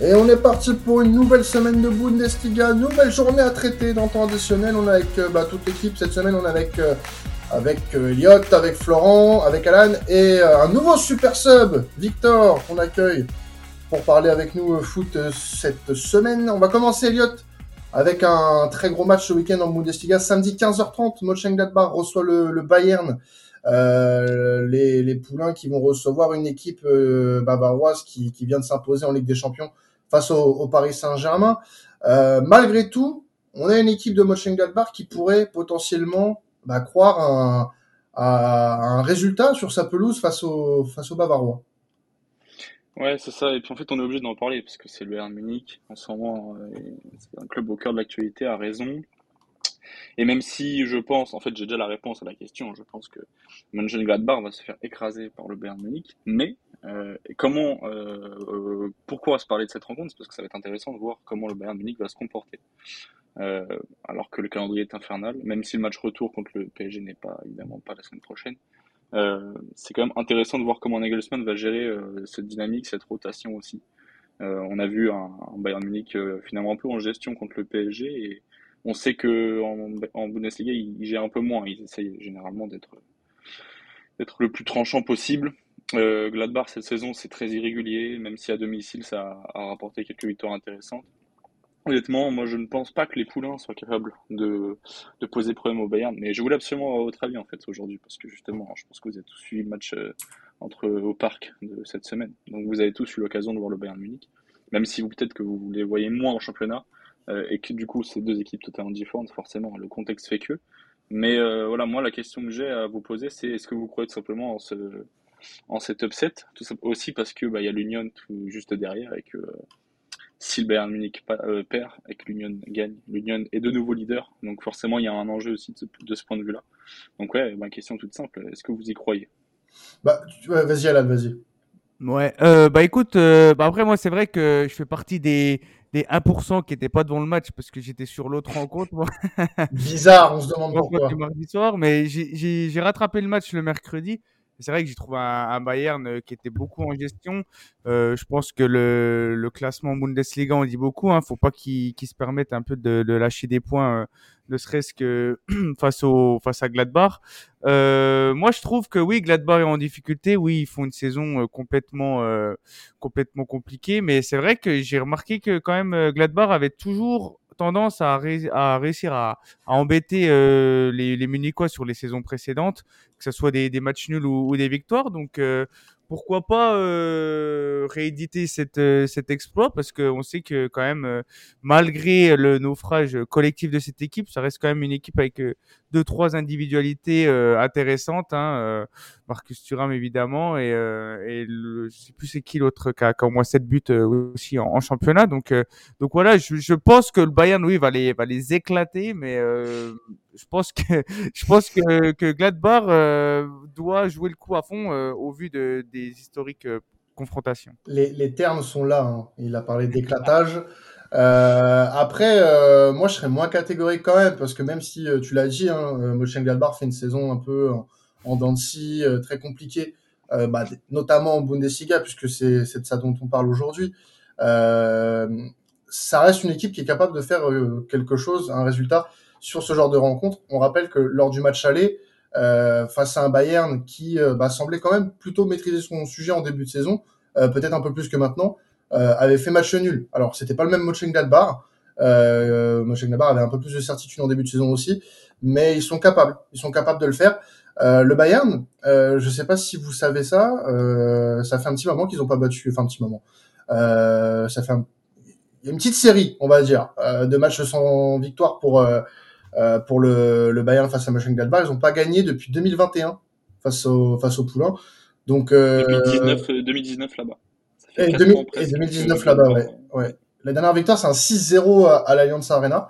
Et on est parti pour une nouvelle semaine de Bundesliga, nouvelle journée à traiter dans temps additionnel. On est avec euh, bah, toute l'équipe cette semaine, on est avec, euh, avec euh, avec Florent, avec Alan et un nouveau super sub, Victor, qu'on accueille pour parler avec nous foot cette semaine. On va commencer Elliot avec un très gros match ce week-end en Bundesliga. Samedi 15h30, Mönchengladbach reçoit le, le Bayern. les, les, poulains qui vont recevoir une équipe bavaroise qui, qui vient de s'imposer en Ligue des Champions face au, Paris Saint-Germain. Euh, malgré tout, on a une équipe de Mönchengladbach qui pourrait potentiellement bah, croire un, à, un résultat sur sa pelouse face au, face au Bavarois. Ouais, c'est ça. Et puis en fait, on est obligé d'en parler parce que c'est le Bayern Munich. En ce moment, euh, c'est un club au cœur de l'actualité, a raison. Et même si je pense, en fait, j'ai déjà la réponse à la question, je pense que Mönchengladbach va se faire écraser par le Bayern Munich. Mais euh, comment, euh, euh, pourquoi se parler de cette rencontre? C'est parce que ça va être intéressant de voir comment le Bayern Munich va se comporter. alors que le calendrier est infernal, même si le match retour contre le PSG n'est pas évidemment pas la semaine prochaine. c'est quand même intéressant de voir comment Nagelsmann va gérer cette dynamique, cette rotation aussi. on a vu un, Bayern Munich finalement un peu en gestion contre le PSG et on sait que en, Bundesliga il, il, gère un peu moins. Ils essayent généralement d'être le plus tranchant possible. Euh, Gladbach, cette saison, c'est très irrégulier, même si à domicile, ça a, rapporté quelques victoires intéressantes. Honnêtement, moi, je ne pense pas que les poulains soient capables de, de poser problème au Bayern, mais je voulais absolument avoir votre avis, en fait, aujourd'hui, parce que justement, je pense que vous avez tous suivi le match euh, entre, au parc de cette semaine. Donc, vous avez tous eu l'occasion de voir le Bayern Munich, même si vous, peut-être que vous les voyez moins en championnat, euh, et que du coup, c'est deux équipes totalement différentes, forcément, le contexte fait que. Mais voilà, moi, la question que j'ai à vous poser, c'est est-ce que vous croyez simplement en ce en cet upset, tout ça aussi parce que bah, il y a l'Union tout juste derrière et que si le Bayern Munich euh, perd et que l'Union gagne, l'Union est de nouveau leader, donc forcément il y a un enjeu aussi de, ce point de vue-là. Donc ouais, ma question toute simple, est-ce que vous y croyez? Bah vas-y Alan, vas-y. Ouais, euh, bah écoute, euh, bah après moi c'est vrai que je fais partie des, des 1% qui n'étaient pas devant le match parce que j'étais sur l'autre rencontre. Bizarre, on se demande pourquoi. mardi soir, mais j'ai rattrapé le match le mercredi c'est vrai que j'ai trouvé un, Bayern euh, qui était beaucoup en gestion. Euh, je pense que le, le, classement Bundesliga on dit beaucoup. Hein, faut pas qu'ils se permettent un peu de, de lâcher des points, euh, ne serait-ce que face au face à Gladbach. Euh, moi, je trouve que oui, Gladbach est en difficulté. Oui, ils font une saison complètement complètement compliquée, mais c'est vrai que j'ai remarqué que quand même Gladbach avait toujours tendance à, réussir à, embêter euh, les, les Munichois sur les saisons précédentes, que ce soit des, des matchs nuls ou, ou, des victoires. Donc, euh, pourquoi pas euh, rééditer cette, euh, cet exploit? Parce qu'on sait que quand même, euh, malgré le naufrage collectif de cette équipe, ça reste quand même une équipe avec euh, deux trois individualités intéressantes. Hein, Marcus Thuram évidemment et, et le, je sais plus c'est qui l'autre qui a, au moins sept buts aussi en, en, championnat. Donc donc voilà, je, je, pense que le Bayern oui va les va les éclater, mais je pense que je Gladbach doit jouer le coup à fond au vu de, des historiques euh, confrontations. Les, termes sont là. Hein. Il a parlé d'éclatage. Euh, après, euh, moi, je serais moins catégorique quand même, parce que même si euh, tu l'as dit, hein, Mönchengladbach fait une saison un peu en, en dents de très compliquée, bah, notamment en Bundesliga, puisque c'est de ça dont on parle aujourd'hui. ça reste une équipe qui est capable de faire quelque chose, un résultat sur ce genre de rencontre. On rappelle que lors du match aller, euh, face à un Bayern qui euh, bah, semblait quand même plutôt maîtriser son sujet en début de saison, euh, peut-être un peu plus que maintenant, avait fait match nul. Alors c'était pas le même Mönchengladbach. Euh, Mönchengladbach avait un peu plus de certitude en début de saison aussi, mais ils sont capables, ils sont capables de le faire. Euh, le Bayern, euh, je sais pas si vous savez ça, euh, ça fait un petit moment qu'ils n'ont pas battu, enfin un petit moment. ça fait un... une petite série, on va dire, de matchs sans victoire pour euh, pour le, le, Bayern face à Mönchengladbach. Ils n'ont pas gagné depuis 2021 face au, face au Poulain. Donc, euh, 2019, 2019 euh, là-bas. Et, 2019 là-bas, ouais. ouais. La dernière victoire, c'est un 6-0 à, à l'Allianz Arena.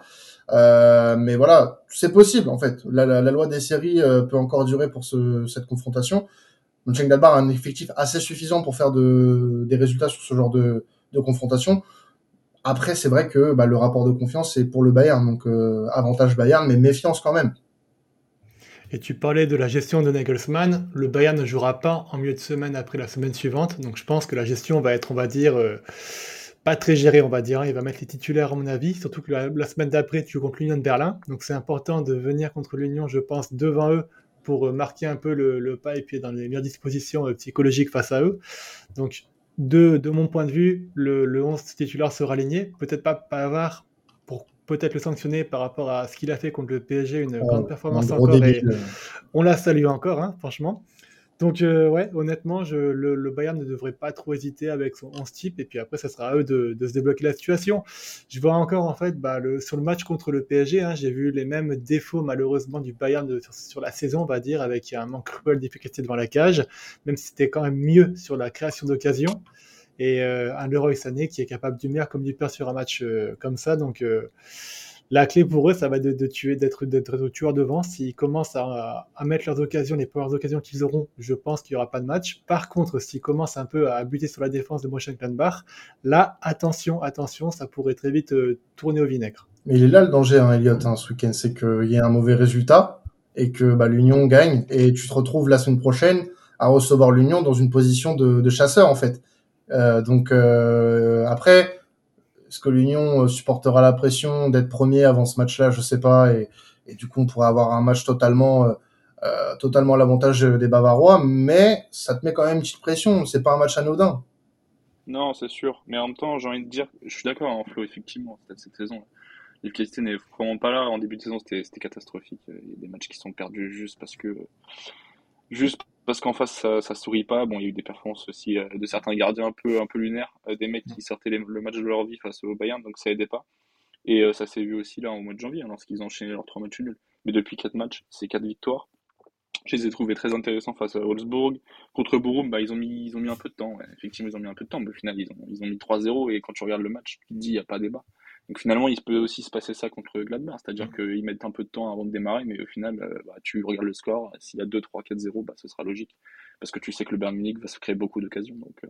Euh, mais voilà, c'est possible en fait. La, la, la, loi des séries euh, peut encore durer pour ce, cette confrontation. Mönchengladbach a un effectif assez suffisant pour faire de, des résultats sur ce genre de, de confrontation. Après, c'est vrai que bah, le rapport de confiance, c'est pour le Bayern. Donc, euh, avantage Bayern, mais méfiance quand même. Et tu parlais de la gestion de Nagelsmann. Le Bayern ne jouera pas en milieu de semaine après la semaine suivante. Donc, je pense que la gestion va être, on va dire, euh, pas très géré, on va dire. Hein. Il va mettre les titulaires, à mon avis. Surtout que la, semaine d'après, tu joues contre l'Union de Berlin. Donc c'est important de venir contre l'Union, je pense, devant eux pour euh, marquer un peu le, pas et puis dans les meilleures dispositions psychologiques face à eux. Donc, de, de mon point de vue, le, le 11 titulaire sera aligné. Peut-être pas Pavard pour peut-être le sanctionner par rapport à ce qu'il a fait contre le PSG, une grande performance encore. Et on la salue encore, hein, franchement. Donc, euh, ouais, honnêtement, le, Bayern ne devrait pas trop hésiter avec son 11 type. Et puis après, ça sera à eux de, se débloquer la situation. Je vois encore, en fait, bah, sur le match contre le PSG, hein, j'ai vu les mêmes défauts, malheureusement, du Bayern sur, la saison, on va dire, avec un manque cruel d'efficacité devant la cage, même si c'était quand même mieux sur la création d'occasion. Et euh, un Leroy Sané qui est capable du meilleur comme du pire sur un match euh, comme ça. Donc, la clé pour eux, ça va être de, tuer, d'être, d'être tueur devant. S'ils commencent à, mettre leurs occasions, les premières occasions qu'ils auront, je pense qu'il n'y aura pas de match. Par contre, s'ils commencent un peu à buter sur la défense de Mönchengladbach, là, attention, attention, ça pourrait très vite euh, tourner au vinaigre. Mais il est là le danger, hein, Elliot, hein, ce week-end, c'est qu'il y ait un mauvais résultat et que bah, l'Union gagne et tu te retrouves la semaine prochaine à recevoir l'Union dans une position de, chasseur en fait. Euh, donc euh, après est-ce que l'Union euh, supportera la pression d'être premier avant ce match-là? Je sais pas. Et, du coup, on pourrait avoir un match totalement, euh, euh, totalement à l'avantage des Bavarois. Mais ça te met quand même une petite pression. C'est pas un match anodin. Non, c'est sûr. Mais en même temps, j'ai envie de dire, je suis d'accord, en hein, Flo, effectivement, cette saison. L'efficacité n'est vraiment pas là. En début de saison, c'était catastrophique. Il y a des matchs qui sont perdus juste parce que. Juste parce qu'en face ça, ça sourit pas. Bon, il y a eu des performances aussi euh, de certains gardiens un peu un peu lunaires, euh, des mecs qui sortaient le match de leur vie face au Bayern, donc ça aidait pas. Et euh, ça s'est vu aussi là au mois de janvier, hein, lorsqu'ils ont enchaîné leurs trois matchs nuls. Mais depuis quatre matchs, c'est quatre victoires. Je les ai trouvés très intéressants face à Wolfsburg. Contre Borum, bah, ils, ont mis, ils ont mis un peu de temps. Effectivement, ils ont mis un peu de temps, mais au final, ils ont, ils ont mis 3-0. Et quand tu regardes le match, tu te dis, il n'y a pas débat. Donc finalement, il peut aussi se passer ça contre Gladbach, c'est-à-dire mm. qu'ils mettent un peu de temps avant de démarrer, mais au final, bah, tu regardes le score, s'il y a 2, 3, 4, 0, bah, ce sera logique parce que tu sais que le Bayern Munich va se créer beaucoup d'occasions. Donc, euh,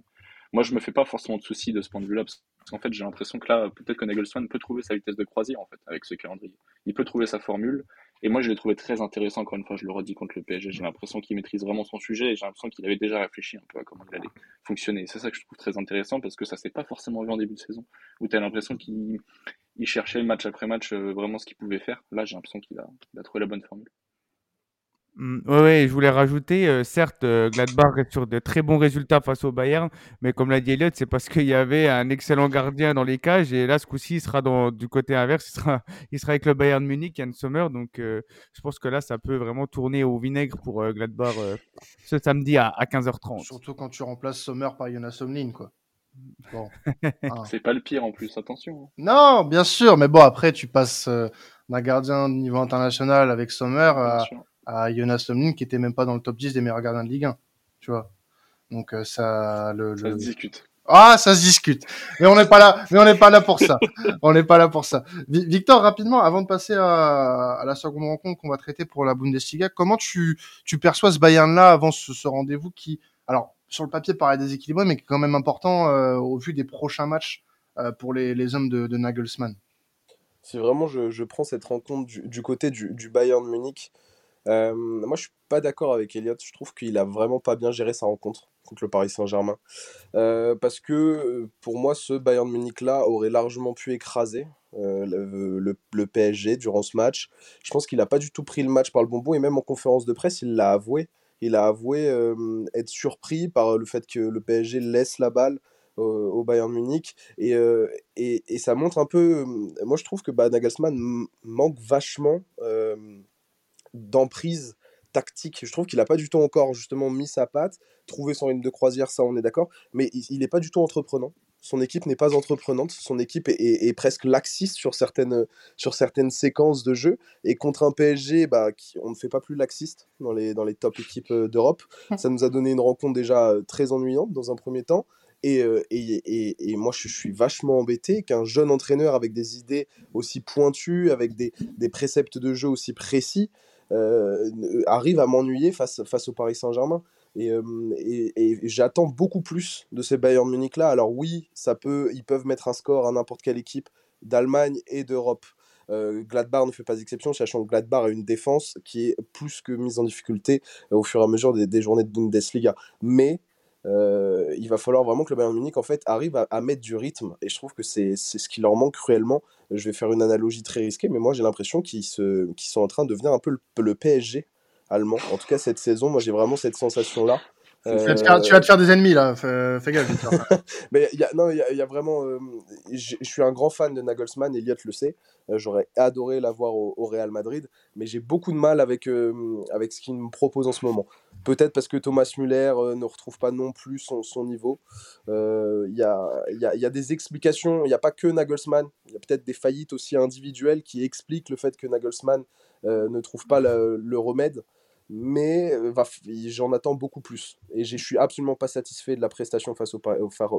moi, je me fais pas forcément de soucis de ce point de vue-là, parce qu'en fait, j'ai l'impression que là, peut-être que Nagelsmann peut trouver sa vitesse de croisière, en fait, avec ce calendrier. Il peut trouver sa formule, et moi, je l'ai trouvé très intéressant, encore une fois, je le redis contre le PSG. J'ai l'impression qu'il maîtrise vraiment son sujet, et j'ai l'impression qu'il avait déjà réfléchi un peu à comment il allait fonctionner. C'est ça que je trouve très intéressant, parce que ça s'est pas forcément vu en début de saison, où tu as l'impression qu'il cherchait match après match euh, vraiment ce qu'il pouvait faire. Là, j'ai l'impression qu'il a, a trouvé la bonne formule. Oui, mmh, ouais, je voulais rajouter, euh, certes, euh, Gladbach est sur de très bons résultats face au Bayern, mais comme l'a dit Elliot, c'est parce qu'il y avait un excellent gardien dans les cages, et là, ce coup-ci, il sera dans, du côté inverse, il sera, il sera avec le Bayern Munich, Yann Sommer, donc euh, je pense que là, ça peut vraiment tourner au vinaigre pour Gladbach ce samedi à, à 15h30. Surtout quand tu remplaces Sommer par Jonas Somlin, quoi. Bon. Ah. C'est pas le pire en plus, attention. Hein. Non, bien sûr, mais bon, après, tu passes d'un gardien de niveau international avec Sommer à à Jonas Tomlin qui était même pas dans le top 10 des meilleurs gardiens de Ligue 1. Tu vois. Donc euh, ça le, ça se discute. Ah, ça se discute. Mais on n'est pas là, mais on n'est pas là pour ça. on n'est pas là pour ça. Victor, rapidement, avant de passer à, à la seconde rencontre qu'on va traiter pour la Bundesliga, comment tu, tu perçois ce Bayern-là avant ce, ce rendez-vous qui, alors, sur le papier paraît déséquilibré, mais qui est quand même important euh, au vu des prochains matchs euh, pour les, les, hommes de, de Nagelsmann? Si vraiment je, je, prends cette rencontre du, du côté du, du Bayern Munich, euh, moi, je suis pas d'accord avec Elliot. Je trouve qu'il a vraiment pas bien géré sa rencontre contre le Paris Saint-Germain. Euh, parce que pour moi, ce Bayern Munich-là aurait largement pu écraser euh, le, le, PSG durant ce match. Je pense qu'il n'a pas du tout pris le match par le bon bout et même en conférence de presse, il l'a avoué. Il a avoué être surpris par le fait que le PSG laisse la balle au Bayern Munich et, et, et, ça montre un peu. Moi, je trouve que bah, Nagelsmann manque vachement d'emprise tactique. Je trouve qu'il n'a pas du tout encore justement mis sa patte, trouvé son ligne de croisière, ça on est d'accord, mais il n'est pas du tout entreprenant. Son équipe n'est pas entreprenante, son équipe est, presque laxiste sur certaines, sur certaines séquences de jeu. Et contre un PSG, bah, qui, on ne fait pas plus laxiste dans les, dans les top équipes euh, d'Europe. Ça nous a donné une rencontre déjà euh, très ennuyante dans un premier temps. Et, euh, et, et, et, moi, je suis vachement embêté qu'un jeune entraîneur avec des idées aussi pointues, avec des, des préceptes de jeu aussi précis, arrive à m'ennuyer face, face au Paris Saint-Germain. Et, euh, et, j'attends beaucoup plus de ces Bayern Munich là. Alors oui, ça peut, ils peuvent mettre un score à n'importe quelle équipe d'Allemagne et d'Europe. Euh, Gladbach ne fait pas exception, sachant que Gladbach a une défense qui est plus que mise en difficulté au fur et à mesure des, des journées de Bundesliga. Mais Euh, il va falloir vraiment que le Bayern Munich en fait arrive à, mettre du rythme et je trouve que c'est ce qui leur manque cruellement. Je vais faire une analogie très risquée, mais moi j'ai l'impression qu'ils sont en train de devenir un peu le, PSG allemand. En tout cas cette saison, moi j'ai vraiment cette sensation là. Tu, vas te faire des ennemis là, fais, gaffe. mais y a, non, il y, a vraiment. Euh, je suis un grand fan de Nagelsmann, Elliot le sait. Euh, j'aurais adoré l'avoir au, au, Real Madrid, mais j'ai beaucoup de mal avec, avec ce qu'il me propose en ce moment. Peut-être parce que Thomas Muller euh, ne retrouve pas non plus son, son niveau. Il euh, y, a, y, a, y, a, des explications. Il n'y a pas que Nagelsmann. Il y a peut-être des faillites aussi individuelles qui expliquent le fait que Nagelsmann euh, ne trouve pas le, remède. Mais j'en attends beaucoup plus. Et je suis absolument pas satisfait de la prestation face au,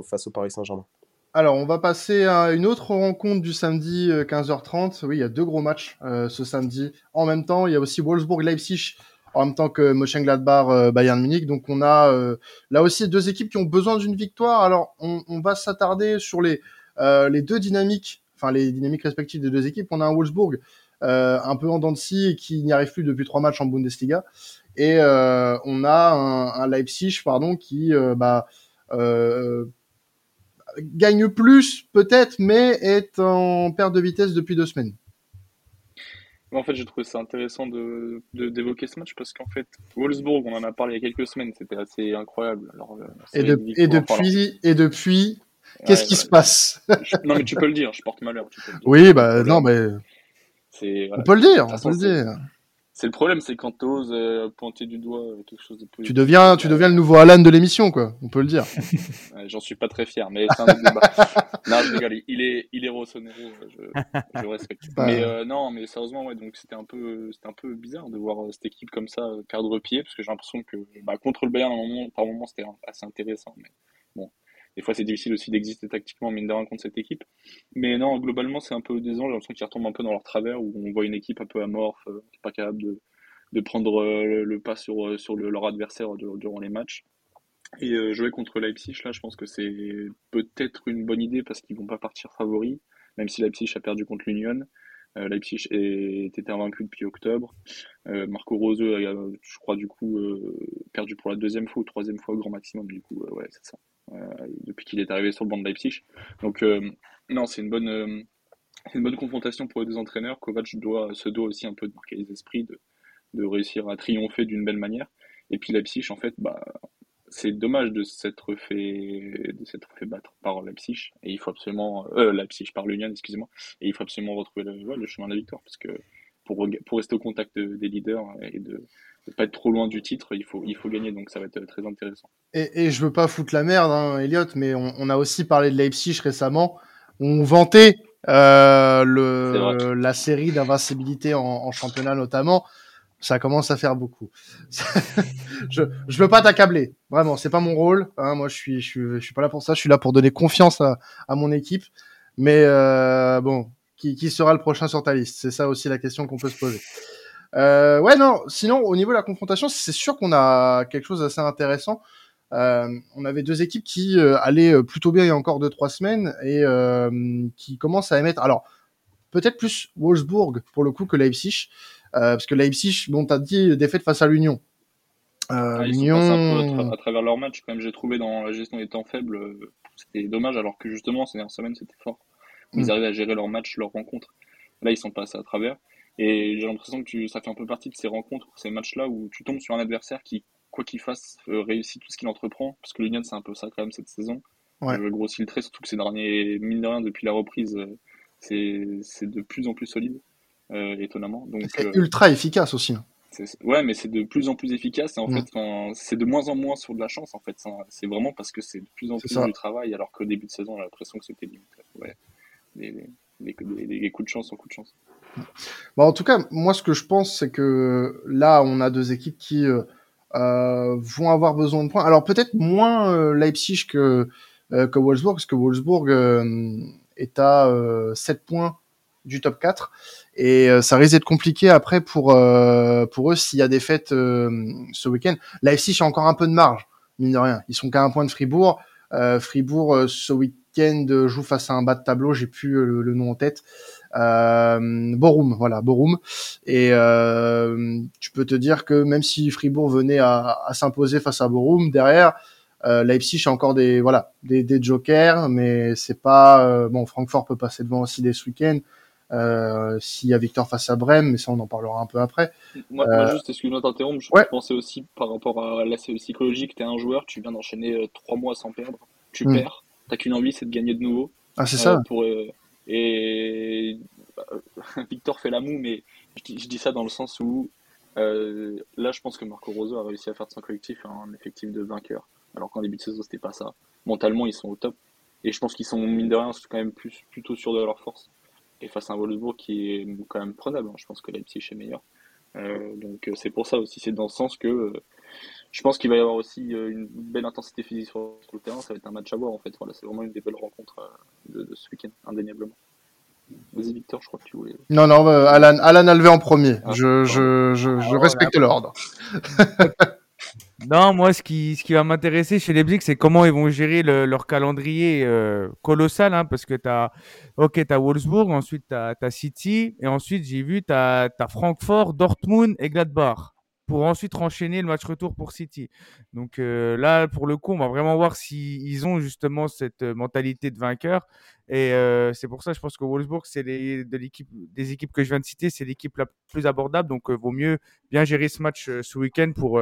face au Paris Saint-Germain. Alors, on va passer à une autre rencontre du samedi 15h30. Oui, il y a deux gros matchs ce samedi. En même temps, il y a aussi Wolfsburg-Leipzig en même temps que Mönchengladbach euh, Bayern Munich. Donc on a euh, là aussi deux équipes qui ont besoin d'une victoire. Alors on, va s'attarder sur les euh, les deux dynamiques, enfin les dynamiques respectives des deux équipes. On a un Wolfsburg un peu en dents de scie et qui n'y arrive plus depuis trois matchs en Bundesliga. Et on a un, un, Leipzig pardon qui bah gagne plus peut-être, mais est en perte de vitesse depuis deux semaines. En fait, j'ai trouvé ça intéressant de, d'évoquer ce match parce qu'en fait, Wolfsburg, on en a parlé il y a quelques semaines, c'était assez incroyable. Alors, euh, et, et, depuis, et depuis, qu'est-ce qui se passe? Non, mais tu peux le dire, je porte malheur. Tu peux le dire. Oui, bah non, mais. On peut le dire, on peut le dire. C'est le problème, c'est quand tu oses euh, pointer du doigt euh, quelque chose de plus. Tu deviens, tu deviens le nouveau Alan de l'émission, quoi. On peut le dire. J'en suis pas très fier, mais c'est un autre débat. non, je rigole. Il est, il est Rossonero, je, je respecte. Mais euh, non, mais sérieusement, ouais. Donc c'était un peu, c'était un peu bizarre de voir cette équipe comme ça perdre pied, parce que j'ai l'impression que bah, contre le Bayern, moment, par moment, c'était assez intéressant. Mais des fois, c'est difficile aussi d'exister tactiquement, mine de rien, contre cette équipe. Mais non, globalement, c'est un peu décevant. J'ai l'impression qu'ils retombent un peu dans leur travers, où on voit une équipe un peu amorphe, euh, qui n'est pas capable de, de prendre euh, le, pas sur, euh, sur leur adversaire durant les matchs. Et jouer contre Leipzig, là, je pense que c'est peut-être une bonne idée parce qu'ils vont pas partir favoris, même si Leipzig a perdu contre l'Union. Leipzig était invaincu depuis octobre. Marco Rose a, je crois, du coup, perdu pour la deuxième fois ou troisième fois au grand maximum. Du coup, ouais, c'est ça. Euh, depuis qu'il est arrivé sur le banc de Leipzig. Donc euh, non, c'est une bonne euh, une bonne confrontation pour les deux entraîneurs. Kovac doit, se doit aussi un peu de marquer les esprits, de, de réussir à triompher d'une belle manière. Et puis Leipzig, en fait, bah, c'est dommage de s'être fait, de s'être fait battre par Leipzig. Et il faut absolument, euh, Leipzig par l'Union, excusez-moi. Et il faut absolument retrouver le, le chemin de la victoire parce que pour, pour rester au contact des leaders et de, pas être trop loin du titre, il faut, il faut gagner, donc ça va être très intéressant. Et, et je veux pas foutre la merde, hein, Elliot, mais on, on, a aussi parlé de Leipzig récemment. On vantait euh, le, la série d'invincibilité en, en, championnat notamment. Ça commence à faire beaucoup. je, je veux pas t'accabler, vraiment, c'est pas mon rôle. Hein, moi, je suis, je suis, je suis pas là pour ça. Je suis là pour donner confiance à, à mon équipe. Mais euh, bon, qui, qui sera le prochain sur ta liste? C'est ça aussi la question qu'on peut se poser. Euh, ouais, non, sinon, au niveau de la confrontation, c'est sûr qu'on a quelque chose d'assez intéressant. Euh, on avait deux équipes qui allaient plutôt bien il y a encore deux trois semaines et qui commencent à émettre. Alors peut-être plus Wolfsburg pour le coup que Leipzig, parce que Leipzig, bon, t'as dit défaite face à l'Union. Ah, L'Union, à, travers leur match, quand même, j'ai trouvé dans la gestion des temps faibles, c'était dommage, alors que justement ces dernières semaines c'était fort. Ils mm. arrivaient à gérer leur match, leur rencontre. Là, ils sont passés à travers. Et j'ai l'impression que ça fait un peu partie de ces rencontres, ces matchs-là où tu tombes sur un adversaire qui, quoi qu'il fasse, euh, réussit tout ce qu'il entreprend. Parce que l'Union, c'est un peu ça quand même cette saison. Ouais. Je le trait, surtout que ces derniers, mine de rien, depuis la reprise, euh, c'est de plus en plus solide, euh, étonnamment. Donc C'est euh, ultra efficace aussi. Hein. Ouais, mais c'est de plus en plus efficace et en fait, c'est de moins en moins sur de la chance en fait. C'est vraiment parce que c'est de plus en plus du travail, alors qu'au début de saison, j'ai l'impression que c'était limite. Ouais, des, coups de chance en coups de chance. Bon, en tout cas, moi, ce que je pense, c'est que là, on a deux équipes qui euh, euh vont avoir besoin de points. Alors, peut-être moins euh, Leipzig que, euh, que Wolfsburg, parce que Wolfsburg est à 7 points du top 4. Et ça risque d'être compliqué après pour, pour eux s'il y a des fêtes ce week-end. Leipzig a encore un peu de marge, mine de rien. Ils sont qu'à un point de Fribourg. Fribourg, ce week-end, joue face à un bas de tableau. J'ai plus le, nom en tête. Euh, Borum, voilà, Borum. Et euh, tu peux te dire que même si Fribourg venait à, s'imposer face à Borum, derrière, Euh, Leipzig a encore des voilà des, jokers, mais c'est pas euh, bon. Francfort peut passer devant aussi des ce week-end. Euh, S'il y a Victor face à Brême, mais ça on en parlera un peu après. Moi, Euh, moi juste, excuse-moi t'interrompre, je ouais. pensais aussi par rapport à l'aspect psychologique, t'es un joueur, tu viens d'enchaîner euh, trois mois sans perdre, tu Mm. perds, t'as qu'une envie, c'est de gagner de nouveau. Ah c'est ça. pour, euh, et bah, Victor fait la moue, mais je dis, je dis ça dans le sens où euh, là, je pense que Marco Rose a réussi à faire de son collectif un effectif de vainqueur, alors qu'en début de saison, c'était pas ça. Mentalement, ils sont au top, et je pense qu'ils sont mine de rien quand même plus plutôt sûrs de leur force. Et face à un Wolfsburg qui est quand même prenable, hein, je pense que Leipzig est meilleur. Euh, donc euh, c'est pour ça aussi, c'est dans ce sens que euh, je pense qu'il va y avoir aussi euh, une belle intensité physique sur, sur le terrain. Ça va être un match à voir en fait. Voilà, c'est vraiment une des belles rencontres de, de ce week-end, indéniablement. Vas-y Victor, je crois que tu voulais. Non non, Alan Alan a levé en premier. Ah, je je je, je Ah, respecte l'ordre. Non, moi, ce qui, ce qui va m'intéresser chez les Leipzig, c'est comment ils vont gérer le- leur calendrier euh, colossal, hein, parce que tu as, ok, t'as Wolfsburg, ensuite tu as, City, et ensuite j'ai vu, tu as, Francfort, Dortmund et Gladbach, pour ensuite enchaîner le match retour pour City. Donc euh, là, pour le coup, on va vraiment voir s'ils ont justement cette euh, mentalité de vainqueur. Et euh, c'est pour ça, je pense que Wolfsburg, c'est de l'équipe, des équipes que je viens de citer, c'est l'équipe la plus abordable. Donc, euh, vaut mieux bien gérer ce match euh, ce week-end pour,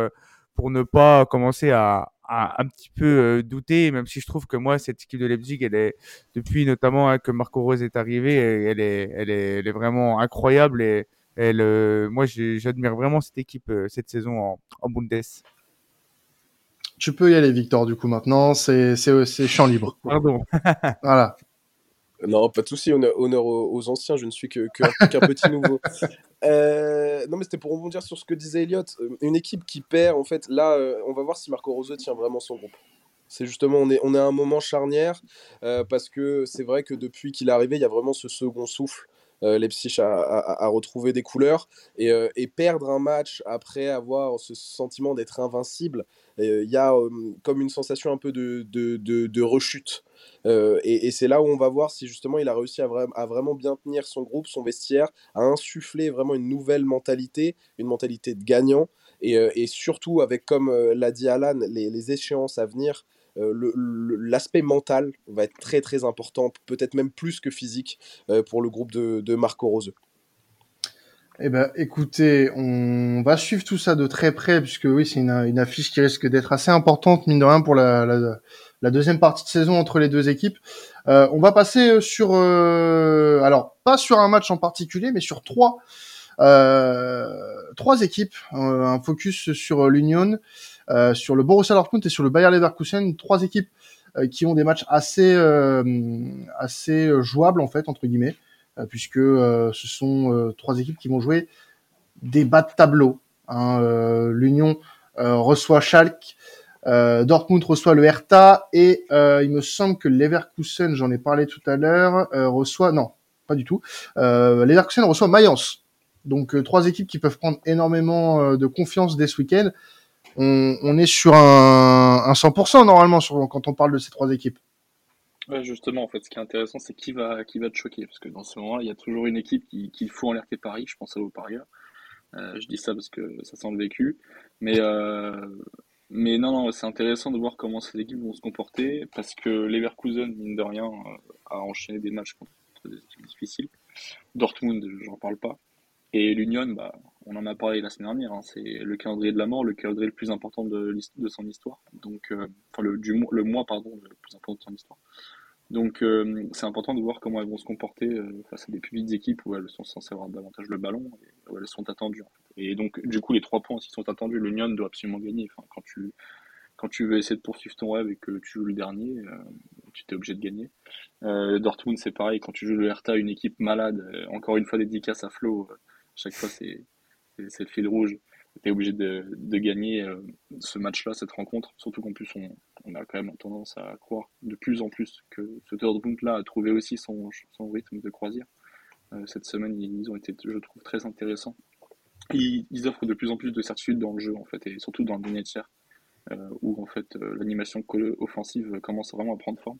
pour ne pas commencer à, à un petit peu euh, douter, même si je trouve que moi, cette équipe de Leipzig, elle est, depuis notamment hein, que Marco Rose est arrivé, elle est, elle est, elle est vraiment incroyable et elle, euh, moi, j'admire vraiment cette équipe euh, cette saison en, en Bundes. Tu peux y aller Victor du coup maintenant. C'est champ libre. Pardon. Voilà. Non, pas de souci, honneur, honneur aux, anciens, je ne suis que- que- qu'un petit nouveau. Euh, non, mais c'était pour rebondir sur ce que disait Elliot. Euh, Une équipe qui perd, en fait, là, euh, on va voir si Marco Rose tient vraiment son groupe. C'est justement, on est, on est à un moment charnière, euh, parce que c'est vrai que depuis qu'il est arrivé, il y a vraiment ce second souffle. Leipzig a, a- a retrouvé des couleurs et, et perdre un match après avoir ce sentiment d'être invincible, il y a comme une sensation un peu de, de, de, de rechute. Euh, et c'est là où on va voir si justement il a réussi à, vra- à vraiment bien tenir son groupe, son vestiaire, à insuffler vraiment une nouvelle mentalité, une mentalité de gagnant. Et, euh, surtout, avec, comme euh, l'a dit Alan, les, échéances à venir, l'aspect mental va être très très important, peut-être même plus que physique, pour le groupe de, Marco Rose. Eh ben, écoutez, on va suivre tout ça de très près, puisque oui, c'est une, affiche qui risque d'être assez importante, mine de rien, pour la, la deuxième partie de saison entre les deux équipes. Euh, on va passer sur, euh, alors pas sur un match en particulier, mais sur trois, euh, trois équipes. Euh, un focus sur l'Union, euh, sur le Borussia Dortmund et sur le Bayer Leverkusen. Trois équipes euh, qui ont des matchs assez, euh, assez jouables en fait entre guillemets euh, puisque euh, ce sont euh, trois équipes qui vont jouer des bas de tableau. hein. Euh, L'Union euh, reçoit Schalke, euh, Dortmund reçoit le Hertha et euh, il me semble que Leverkusen, j'en ai parlé tout à l'heure, euh, reçoit non, pas du tout. Leverkusen reçoit Mayence. Donc trois équipes qui peuvent prendre énormément de confiance dès ce week-end. On, est sur un, un 100% normalement quand on parle de ces trois équipes. Justement, en fait, ce qui est intéressant, c'est qui va, qui va te choquer. Parce que dans ce moment-là, il y a toujours une équipe qui, qui fout en l'air paris. Je pense à parieurs. Euh, je dis ça parce que ça sent le vécu. Mais, mais non, non, c'est intéressant de voir comment ces équipes vont se comporter. Parce que Leverkusen, mine de rien, euh, a enchaîné des matchs contre des équipes difficiles. Dortmund, j'en parle pas. Et l'Union, bah, on en a parlé la semaine dernière. hein, c'est le calendrier de la mort, le calendrier le plus important de, son histoire. Donc, euh, enfin, le, du, le mois, pardon, le plus important de son histoire. Donc euh, c'est important de voir comment elles vont se comporter euh, face à des plus petites équipes où elles sont censées avoir davantage le ballon et où elles sont attendues. Et donc du coup les trois points s'ils sont attendus, l'Union doit absolument gagner. Enfin, quand tu quand tu veux essayer de poursuivre ton rêve et que tu joues le dernier, euh, tu t'es obligé de gagner. Euh, Dortmund c'est pareil, quand tu joues le Hertha, une équipe malade, euh, encore une fois dédicace à Flo, euh, chaque fois c'est le fil rouge. Es obligé de, de gagner euh, ce match-là, cette rencontre, surtout qu'en plus on, on a quand même tendance à croire de plus en plus que ce Dortmund-là a trouvé aussi son, son rythme de croisière. Euh, cette semaine, ils ont été, je trouve, très intéressants. Ils, ils offrent de plus en plus de certitude dans le jeu, en fait, et surtout dans le dernier tiers, euh, où en fait l'animation offensive commence vraiment à prendre forme.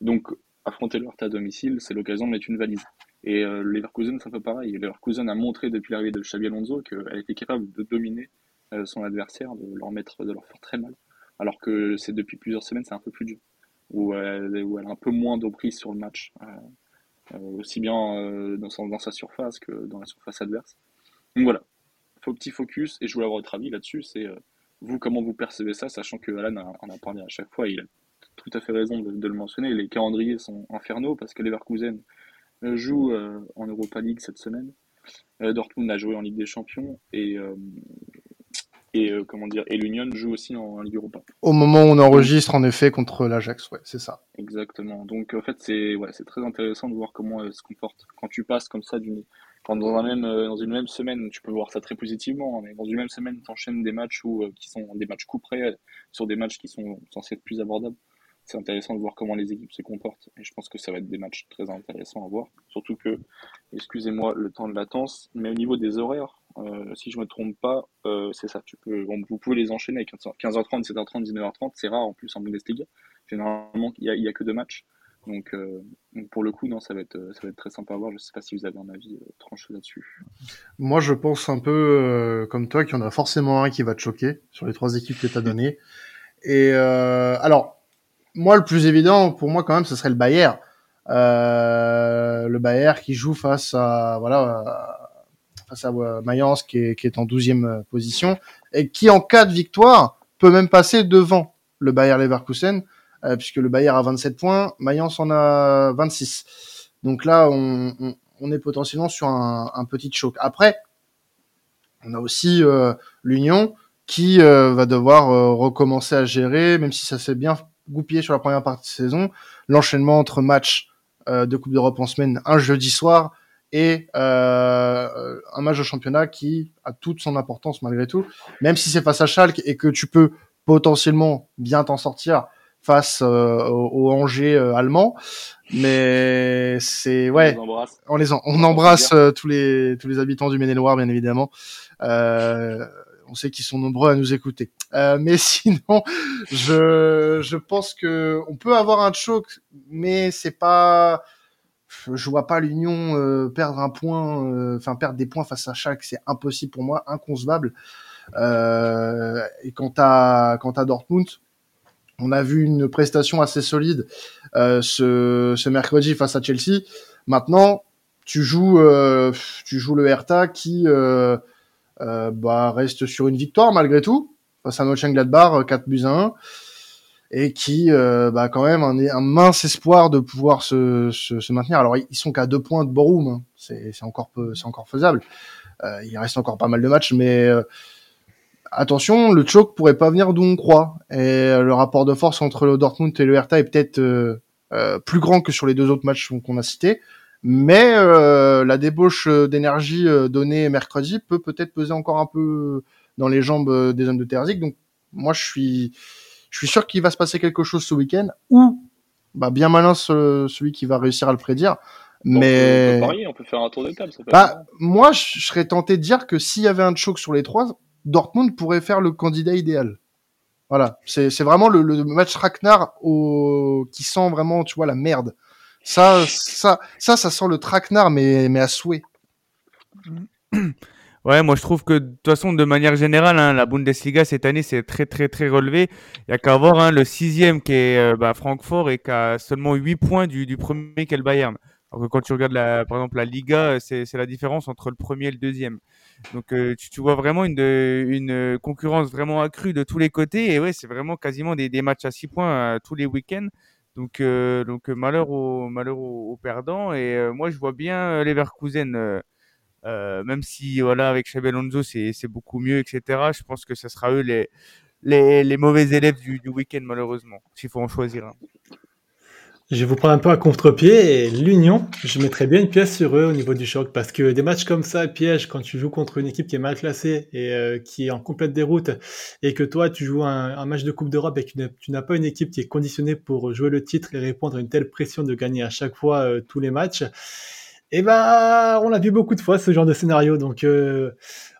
Donc, affronter le Hertha à domicile, c'est l'occasion de mettre une valise. Et euh, Leverkusen, c'est un peu pareil. Leverkusen a montré depuis l'arrivée de Xabi Alonso qu'elle était capable de dominer euh, son adversaire, de leur mettre, de leur faire très mal alors que c'est depuis plusieurs semaines, c'est un peu plus dur, où elle, où elle a un peu moins d'emprise sur le match, aussi bien dans, dans, sa surface que dans la surface adverse. Donc voilà, faut petit focus, et je voulais avoir votre avis là-dessus, c'est vous, comment vous percevez ça, sachant que Alan en a parlé à chaque fois, il a tout à fait raison de, le mentionner. Les calendriers sont infernaux parce que Leverkusen euh, joue euh, en Europa League cette semaine. Euh, Dortmund a joué en Ligue des Champions et et comment dire et l'Union joue aussi en, Ligue Europa. Au moment où on enregistre en effet contre l'Ajax, ouais, c'est ça. Exactement. Donc en fait c'est ouais, c'est très intéressant de voir comment elle se comporte quand tu passes comme ça d'une dans, un même, dans une même semaine, tu peux voir ça très positivement, hein, mais dans une même semaine, tu enchaînes des matchs où, qui sont des matchs coup près sur des matchs qui sont censés être plus abordables c'est intéressant de voir comment les équipes se comportent. Et je pense que ça va être des matchs très intéressants à voir. Surtout que, excusez-moi le temps de latence, mais au niveau des horaires, euh, si je me trompe pas, euh, c'est ça. Tu peux, vous pouvez les enchaîner 15h30, 17h30, 19h30. C'est rare en plus en Bundesliga. Généralement, il n'y a, a, que deux matchs. Donc, euh, pour le coup, non, ça va être, ça va être très sympa à voir. Je ne sais pas si vous avez un avis tranché là-dessus. Moi, je pense un peu comme toi qu'il y en a forcément un qui va te choquer sur les trois équipes que tu as données. Et alors, moi, le plus évident pour moi quand même, ce serait le Bayern. Euh, le Bayern qui joue face à voilà face à Mayence qui est, en 12e euh, position et qui en cas de victoire peut même passer devant le Bayern Leverkusen euh, puisque le Bayern a 27 points, Mayence en a 26. Donc là, on, est potentiellement sur un, petit choc. Après, on a aussi euh, l'Union qui euh, va devoir recommencer à gérer, même si ça s'est bien goupillé sur la première partie de saison. L'enchaînement entre matchs euh, de Coupe d'Europe en semaine, un jeudi soir et euh, un match de championnat qui a toute son importance malgré tout. Même si c'est face à Schalke et que tu peux potentiellement bien t'en sortir face euh, au, Angers euh, allemand, mais c'est ouais, on les, on, embrasse tous les tous les habitants du Maine-et-Loire bien évidemment. Euh, on sait qu'ils sont nombreux à nous écouter. Euh, mais sinon, je, je pense que on peut avoir un choc, mais c'est pas, je vois pas l'Union euh, perdre un point, euh, enfin perdre des points face à chaque, c'est impossible pour moi, inconcevable. et quant à quant à Dortmund, on a vu une prestation assez solide ce, ce mercredi face à Chelsea. Maintenant, tu joues tu joues le Hertha qui euh, bah, reste sur une victoire malgré tout face à Mönchengladbach 4 euh, buts à 1 et qui euh, bah, quand même un, un, mince espoir de pouvoir se, se, se maintenir. Alors ils sont qu'à deux points de Borum, hein. c'est encore c'est encore faisable. Euh, il reste encore pas mal de matchs, mais euh, attention, le choc pourrait pas venir d'où on croit. Et le rapport de force entre le Dortmund et le Hertha est peut-être plus grand que sur les deux autres matchs qu'on a cités. Mais euh, la débauche euh, d'énergie euh, donnée mercredi peut peut-être peser encore un peu dans les jambes des hommes de Terzic. Donc moi, je suis, je suis sûr qu'il va se passer quelque chose ce week-end. Ou bah, bien malin celui qui va réussir à le prédire. mais on peut, on peut faire un tour de table. bah, moi, je serais tenté de dire que s'il y avait un choc sur les trois, Dortmund pourrait faire le candidat idéal. Voilà, c'est vraiment le, le match Ragnar au... qui sent vraiment, tu vois, la merde. Ça, ça, ça, ça sent le traquenard, mais, mais à souhait. Ouais, moi je trouve que de toute façon, de manière générale, hein, la Bundesliga cette année c'est très très très relevé. Il y a qu'à voir hein, le sixième qui est euh, bah, Francfort et qui a seulement 8 points du, premier qui est le Bayern. Alors que quand tu regardes la, par exemple la Liga, c'est la différence entre le premier et le deuxième. Donc euh, tu, vois vraiment une, une concurrence vraiment accrue de tous les côtés et ouais, c'est vraiment quasiment des, des matchs à 6 points euh, tous les week-ends. Donc, euh, donc euh, malheur aux malheur aux, perdants. Et euh, moi, je vois bien Leverkusen, même si voilà avec Xabi c'est c'est beaucoup mieux, etc. Je pense que ce sera eux les les, les mauvais élèves du, du week-end malheureusement, s'il faut en choisir un. Je vous prendre un peu à contre-pied et l'Union, je mettrais bien une pièce sur eux au niveau du choc parce que des matchs comme ça, piège, quand tu joues contre une équipe qui est mal classée et euh, qui est en complète déroute et que toi tu joues un, un match de Coupe d'Europe et que tu n'as pas une équipe qui est conditionnée pour jouer le titre et répondre à une telle pression de gagner à chaque fois euh, tous les matchs Et eh ben, on l'a vu beaucoup de fois ce genre de scénario. Donc euh,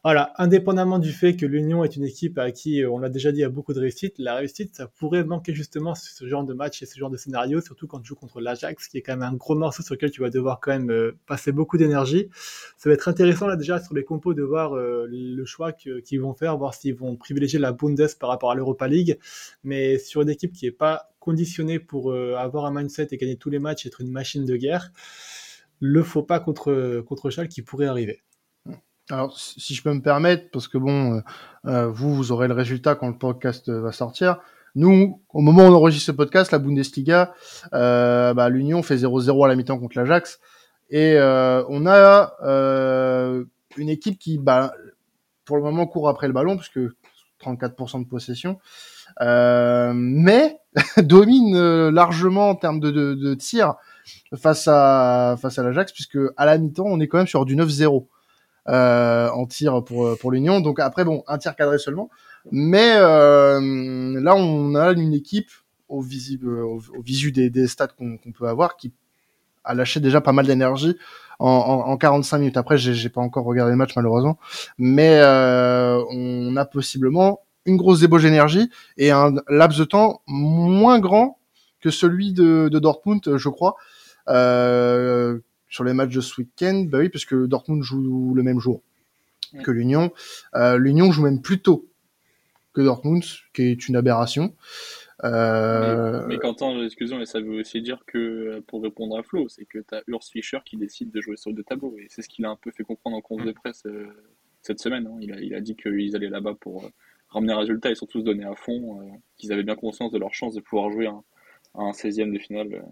voilà, indépendamment du fait que l'Union est une équipe à qui euh, on l'a déjà dit a beaucoup de réussite, la réussite ça pourrait manquer justement ce genre de match et ce genre de scénario, surtout quand tu joues contre l'Ajax, qui est quand même un gros morceau sur lequel tu vas devoir quand même euh, passer beaucoup d'énergie. Ça va être intéressant là déjà sur les compos de voir le choix qu'ils vont faire, voir s'ils vont privilégier la Bundes par rapport à l'Europa League, mais sur une équipe qui est pas conditionnée pour avoir un mindset et gagner tous les matchs, être une machine de guerre le faux pas contre, contre qui pourrait arriver. Alors, si je peux me permettre, parce que bon, euh, euh, vous, vous aurez le résultat quand le podcast va sortir. Nous, au moment où on enregistre ce podcast, la Bundesliga, euh, bah, l'Union fait 0-0 à la mi-temps contre l'Ajax. Et on a une équipe qui, bah, pour le moment, court après le ballon, puisque 34% de possession, mais domine largement en termes de, de, de tir face à face à l'Ajax puisque à la mi-temps on est quand même sur du 9-0 euh, en tir pour pour l'Union. Donc après bon un tir cadré seulement, mais euh, là on a une équipe au visible au, visu des, des stats qu'on peut avoir qui a lâché déjà pas mal d'énergie en, en, 45 minutes. Après j'ai pas encore regardé le match malheureusement, mais euh, on a possiblement une grosse ébauche d'énergie et un laps de temps moins grand que celui de Dortmund, je crois. Euh, sur les matchs de ce week-end, bah oui, parce que Dortmund joue le même jour que l'Union. Euh, L'Union joue même plus tôt que Dortmund, qui est une aberration. Euh... Mais, mais Quentin, excusez-moi, ça veut aussi dire que, pour répondre à Flo, c'est que tu as Urs Fischer qui décide de jouer sur deux tableaux. Et c'est ce qu'il a un peu fait comprendre en conférence de presse euh, cette semaine. Hein. Il, a, il, a, dit qu'ils allaient là-bas pour euh, ramener un résultat et surtout se donner à fond, euh, qu'ils avaient bien conscience de leur chance de pouvoir jouer un, un 16e de finale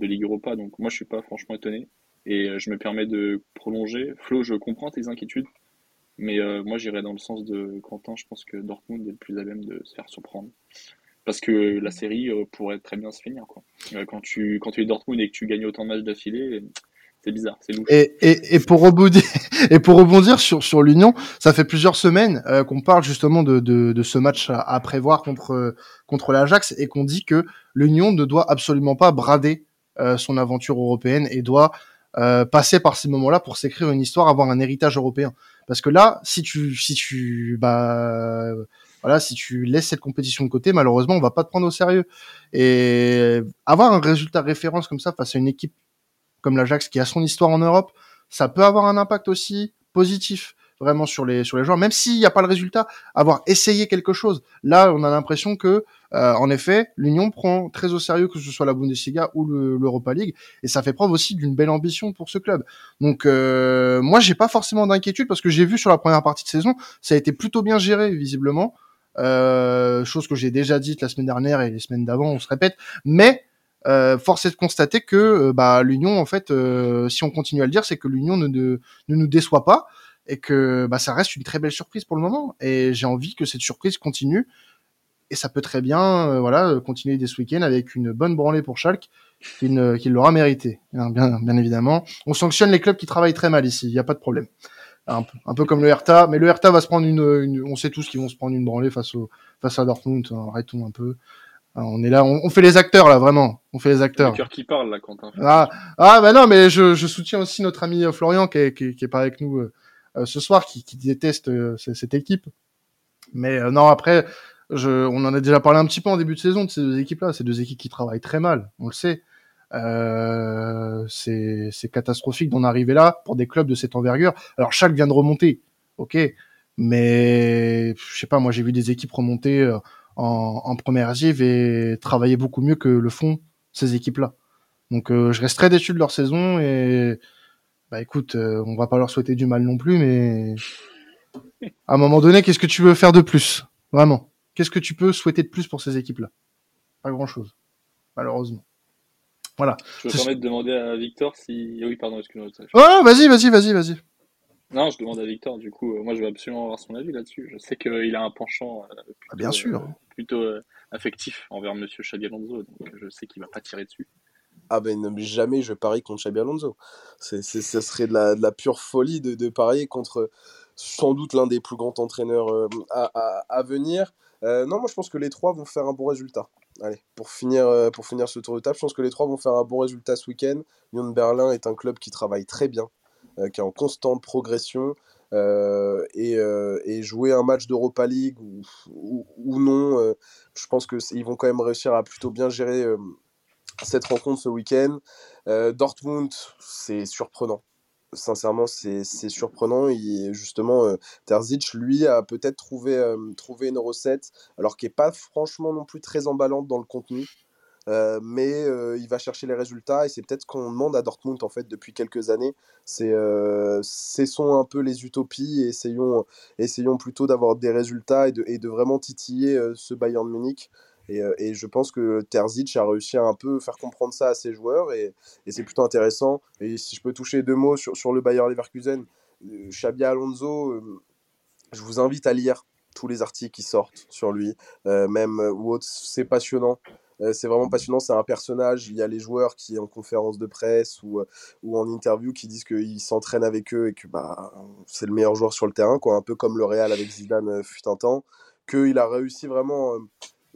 de Ligue Europa. Donc moi, je suis pas franchement étonné. Et euh, je me permets de prolonger. Flo, je comprends tes inquiétudes. Mais euh, moi, j'irais dans le sens de Quentin. Je pense que Dortmund est le plus à même de se faire surprendre. Parce que la série euh, pourrait très bien se finir. Quand, tu, quand tu es Dortmund et que tu gagnes autant de matchs d'affilée, c'est bizarre, c'est louche. Et, et, et, pour rebondir, et pour rebondir sur, sur l'Union, ça fait plusieurs semaines qu'on parle justement de, de, ce match à, à prévoir contre, contre l'Ajax et qu'on dit que l'Union ne doit absolument pas brader son aventure européenne et doit euh, passer par ces moments-là pour s'écrire une histoire, avoir un héritage européen. Parce que là, si tu, si tu, bah, voilà, si tu laisses cette compétition de côté, malheureusement, on va pas te prendre au sérieux. Et avoir un résultat référence comme ça face à une équipe comme l'Ajax qui a son histoire en Europe, ça peut avoir un impact aussi positif vraiment sur les sur les joueurs, même s'il n'y a pas le résultat, avoir essayé quelque chose. Là, on a l'impression que, euh, en effet, l'Union prend très au sérieux que ce soit la Bundesliga ou l'Europa League, et ça fait preuve aussi d'une belle ambition pour ce club. Donc, euh, moi, j'ai pas forcément d'inquiétude parce que j'ai vu sur la première partie de saison, ça a été plutôt bien géré visiblement. Euh, chose que j'ai déjà dite la semaine dernière et les semaines d'avant, on se répète. Mais euh, force est de constater que euh, bah, l'Union, en fait, euh, si on continue à le dire, c'est que l'Union ne, ne, ne, nous déçoit pas et que bah, ça reste une très belle surprise pour le moment. Et j'ai envie que cette surprise continue. Et ça peut très bien euh, voilà, continuer dès ce week-end avec une bonne branlée pour Schalke qu'il l'aura mérité, hein, bien, bien évidemment. On sanctionne les clubs qui travaillent très mal ici, il n'y a pas de problème. Un peu, un peu, comme le Hertha, mais le Hertha va se prendre une, une on sait tous qu'ils vont se prendre une branlée face, au, face à Dortmund, hein, arrêtons un peu. Hein, on est là, on, on, fait les acteurs là, vraiment. On fait les acteurs. Le cœur qui parle là, Quentin. Ah, ah bah non, mais je, je soutiens aussi notre ami Florian qui est, qui, qui est pas avec nous euh, euh, ce soir qui, qui déteste euh, cette équipe. Mais euh, non, après, je, on en a déjà parlé un petit peu en début de saison de ces deux équipes-là. Ces deux équipes qui travaillent très mal, on le sait. Euh, c'est catastrophique d'en arriver là pour des clubs de cette envergure. Alors chaque vient de remonter, ok, mais je sais pas, moi j'ai vu des équipes remonter en, en première div et travailler beaucoup mieux que le font ces équipes-là. Donc euh, je reste très déçu de leur saison et bah écoute, euh, on va pas leur souhaiter du mal non plus, mais à un moment donné, qu'est-ce que tu veux faire de plus? Vraiment, qu'est-ce que tu peux souhaiter de plus pour ces équipes-là? Pas grand-chose, malheureusement. Voilà. Je me permets de demander à Victor si. Oui, pardon, excuse-moi. Oh, vas-y, vas-y, vas-y, vas-y. Non, je demande à Victor, du coup, euh, moi je veux absolument avoir son avis là-dessus. Je sais qu'il a un penchant euh, plutôt, ah, bien sûr. plutôt affectif envers Monsieur Xabi Alonso, donc je sais qu'il va pas tirer dessus. Ah ben jamais je parie contre Xabi Alonso. C'est, ça serait de la, de la pure folie de, de, parier contre sans doute l'un des plus grands entraîneurs euh, à, à, venir. Euh, non, moi je pense que les trois vont faire un bon résultat. allez, pour finir, euh, pour finir ce tour de table, je pense que les trois vont faire un bon résultat ce week-end. Lyon de Berlin est un club qui travaille très bien, euh, qui est en constante progression. Euh, et, et, jouer un match d'Europa League ou, ou, non, je pense qu'ils vont quand même réussir à plutôt bien gérer cette rencontre ce week-end. Dortmund, c'est surprenant sincèrement, c'est surprenant. Et justement, euh, Terzic, lui, a peut-être trouvé, euh, trouvé une recette, alors qui n'est pas franchement non plus très emballante dans le contenu. Euh, mais il va chercher les résultats et c'est peut-être ce qu'on demande à Dortmund en fait depuis quelques années. C'est cessons un peu les utopies et essayons, essayons plutôt d'avoir des résultats et de, et de vraiment titiller ce Bayern Munich. Euh, et, je pense que Terzic a réussi à un peu faire comprendre ça à ses joueurs et, c'est plutôt intéressant. Et si je peux toucher deux mots sur, sur le Bayer Leverkusen, euh, Xabi Alonso, euh, je vous invite à lire tous les articles qui sortent sur lui, même ou c'est passionnant. c'est vraiment passionnant, c'est un personnage. Il y a les joueurs qui, en conférence de presse ou, en interview, qui disent qu'ils s'entraînent avec eux et que bah, c'est le meilleur joueur sur le terrain, quoi, un peu comme le Real avec Zidane fut un temps. Qu'il a réussi vraiment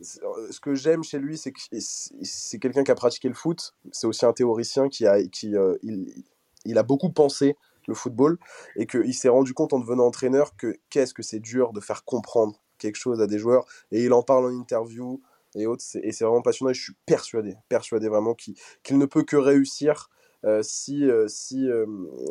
ce que j'aime chez lui, c'est que c'est quelqu'un qui a pratiqué le foot. C'est aussi un théoricien qui a, qui, euh, il, il, a beaucoup pensé le football et qu'il s'est rendu compte en devenant entraîneur que qu'est-ce que c'est dur de faire comprendre quelque chose à des joueurs. Et il en parle en interview et autres. Et c'est vraiment passionnant. Et je suis persuadé, persuadé vraiment qu'il ne peut que réussir euh, si, si,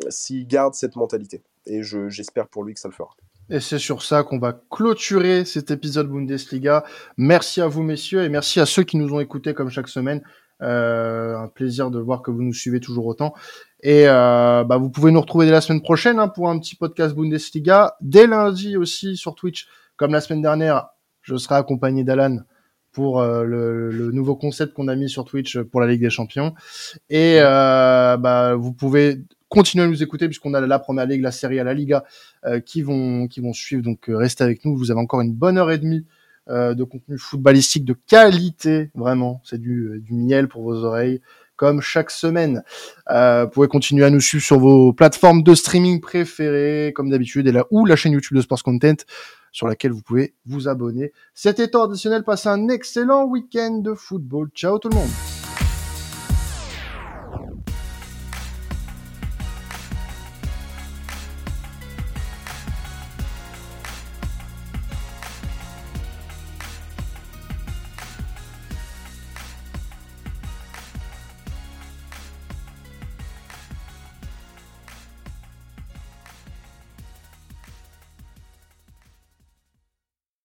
s'il garde cette mentalité. Et j'espère pour lui que ça le fera. Et c'est sur ça qu'on va clôturer cet épisode Bundesliga. Merci à vous, messieurs, et merci à ceux qui nous ont écoutés comme chaque semaine. Euh, un plaisir de voir que vous nous suivez toujours autant. Et euh, bah, vous pouvez nous retrouver dès la semaine prochaine hein, pour un petit podcast Bundesliga. Dès lundi aussi sur Twitch, comme la semaine dernière, je serai accompagné d'Alan pour euh, le, le, nouveau concept qu'on a mis sur Twitch pour la Ligue des Champions. Et euh, bah, vous pouvez continuez à nous écouter puisqu'on a la première ligue, la série à la Liga euh, qui vont qui vont suivre. Donc euh, restez avec nous. Vous avez encore une bonne heure et demie euh, de contenu footballistique de qualité, vraiment. C'est du, du miel pour vos oreilles, comme chaque semaine. vous pouvez continuer à nous suivre sur vos plateformes de streaming préférées, comme d'habitude, et là ou la chaîne YouTube de Sports Content sur laquelle vous pouvez vous abonner. C'était temps additionnel. Passez un excellent week-end de football. Ciao tout le monde.